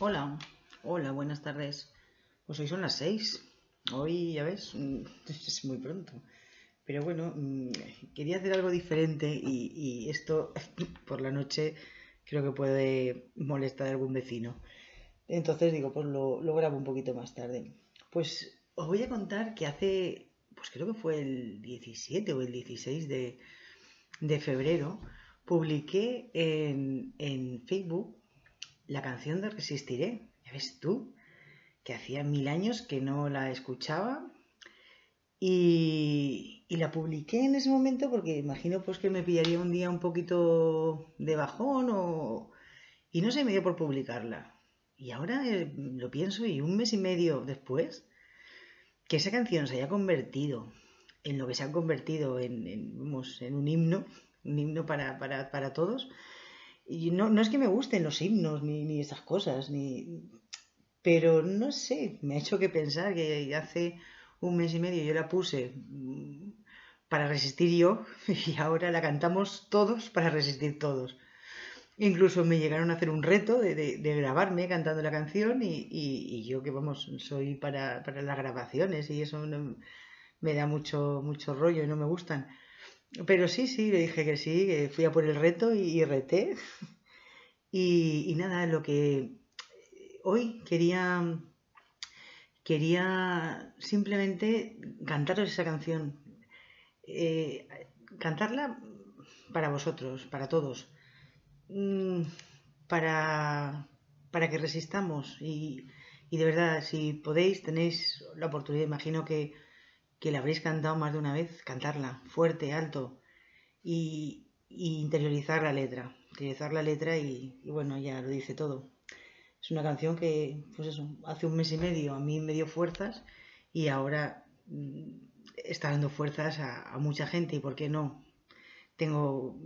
Hola, hola, buenas tardes. Pues hoy son las seis. Hoy, ya ves, mm, es muy pronto. Pero bueno, mm, quería hacer algo diferente y, esto por la noche creo que puede molestar a algún vecino. Entonces digo, pues lo, lo grabo un poquito más tarde. Pues os voy a contar que hace, pues creo que fue el 17 o el 16 de, febrero, publiqué en Facebook la canción de Resistiré. ¿Ya ves tú? Que hacía mil años que no la escuchaba y, la publiqué en ese momento porque imagino pues que me pillaría un día un poquito de bajón o... y no se me dio por publicarla. Y ahora eh, lo pienso y un mes y medio después, que esa canción se haya convertido en lo que se ha convertido en, en, en un himno, un himno para, para, para todos, y no, no, es que me gusten los himnos ni, ni, esas cosas, ni... pero no sé, me ha hecho que pensar que hace un mes y medio yo la puse mm, para resistir yo y ahora la cantamos todos para resistir todos. Incluso me llegaron a hacer un reto de, grabarme cantando la canción y, y, y, yo que vamos, soy para, para las grabaciones y eso no, me da mucho, mucho rollo y no me gustan. Pero sí, sí, le dije que sí, que fui a por el reto y, reté. Y, y, nada, lo que hoy quería, quería simplemente cantaros esa canción. Eh, cantarla para vosotros, para todos. Mm, para, para que resistamos. Y, y de verdad, si podéis, tenéis la oportunidad, imagino que que la habréis cantado más de una vez, cantarla fuerte, alto y, interiorizar la letra, interiorizar la letra y, bueno, ya lo dice todo. Es una canción que, pues eso, hace un mes y medio a mí me dio fuerzas y ahora mm, está dando fuerzas a, mucha gente y por qué no. Tengo,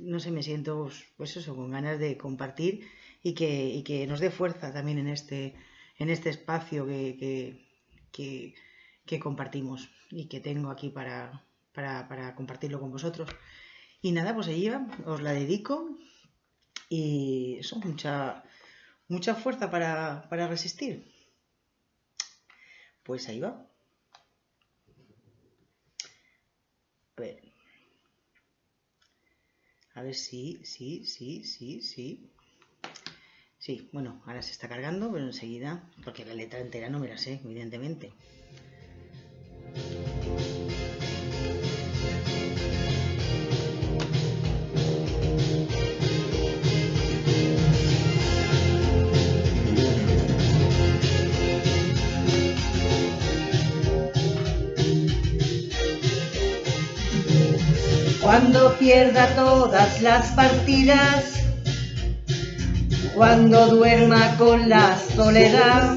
no sé, me siento, pues eso, con ganas de compartir y que, y que nos dé fuerza también en este, en este espacio que que compartimos y que tengo aquí para, para, compartirlo con vosotros. Y nada, pues ahí va, os la dedico y eso, mucha, mucha fuerza para, para resistir. Pues ahí va. A ver. A ver si, sí, sí, sí, sí. Sí, bueno, ahora se está cargando, pero enseguida, porque la letra entera no me la sé, evidentemente. Cuando pierda todas las partidas, cuando duerma con la soledad,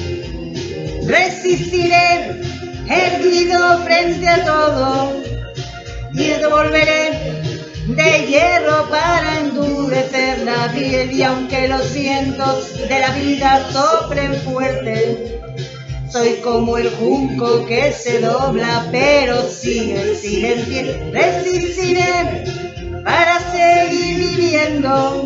resistiré erguido frente a todo y devolveré de hierro para endurecer la piel y aunque los vientos de la vida soplen fuerte soy como el junco que se dobla pero sigue, en pie resistiré para seguir viviendo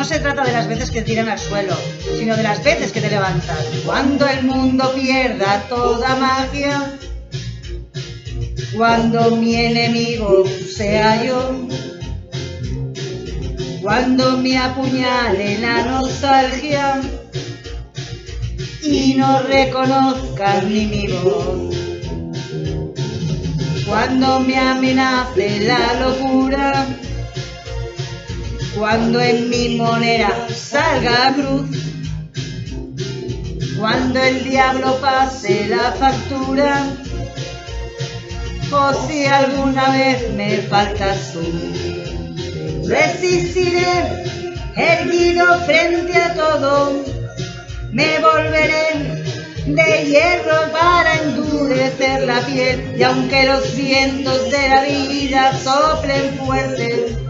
No se trata de las veces que tiran al suelo, sino de las veces que te levantas. Cuando el mundo pierda toda magia, cuando mi enemigo sea yo, Cuando me apuñale la nostalgia y no reconozcan ni mi voz. Cuando me amenace la locura, cuando en mi moneda salga cruz, cuando el diablo pase la factura, o si alguna vez me faltas tú, resistiré erguido frente a todo me volveré de hierro para endurecer la piel y aunque los vientos de la vida soplen fuerte,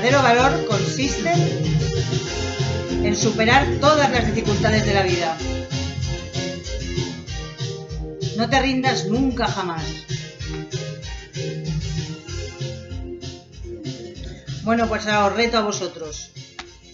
Verdadero valor consiste en superar todas las dificultades de la vida. No te rindas nunca jamás. Bueno, pues ahora os reto a vosotros.